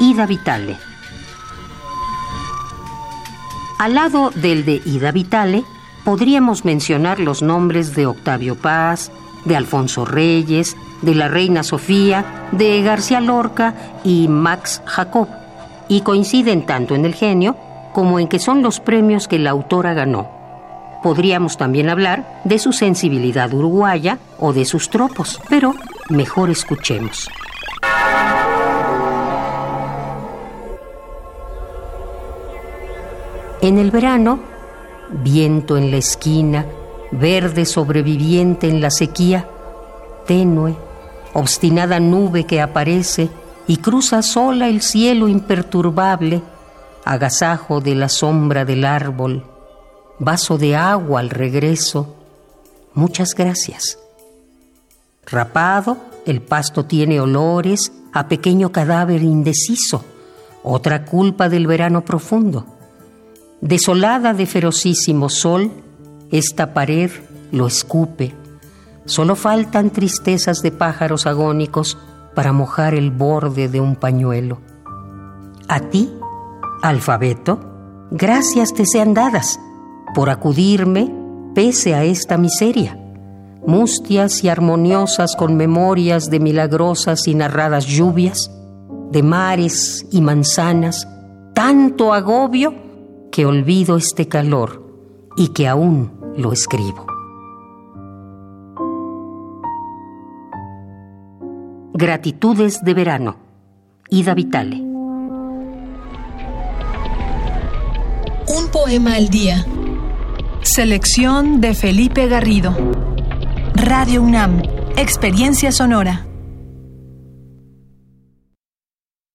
Ida Vitale. Al lado del de Ida Vitale, podríamos mencionar los nombres de Octavio Paz, de Alfonso Reyes, de la Reina Sofía, de García Lorca y Max Jacob, y coinciden tanto en el genio como en que son los premios que la autora ganó. Podríamos también hablar de su sensibilidad uruguaya o de sus tropos, pero mejor escuchemos. En el verano, viento en la esquina, verde sobreviviente en la sequía, tenue, obstinada nube que aparece y cruza sola el cielo imperturbable, agasajo de la sombra del árbol, vaso de agua al regreso. Muchas gracias. Rapado, el pasto tiene olores a pequeño cadáver indeciso, otra culpa del verano profundo. Desolada de ferocísimo sol, esta pared lo escupe. Solo faltan tristezas de pájaros agónicos para mojar el borde de un pañuelo. A ti, alfabeto, gracias te sean dadas por acudirme pese a esta miseria. Mustias y armoniosas con memorias de milagrosas y narradas lluvias, de mares y manzanas, tanto agobio que olvido este calor y que aún lo escribo. Gratitudes de verano. Ida Vitale. Un poema al día. Selección de Felipe Garrido. Radio UNAM. Experiencia sonora.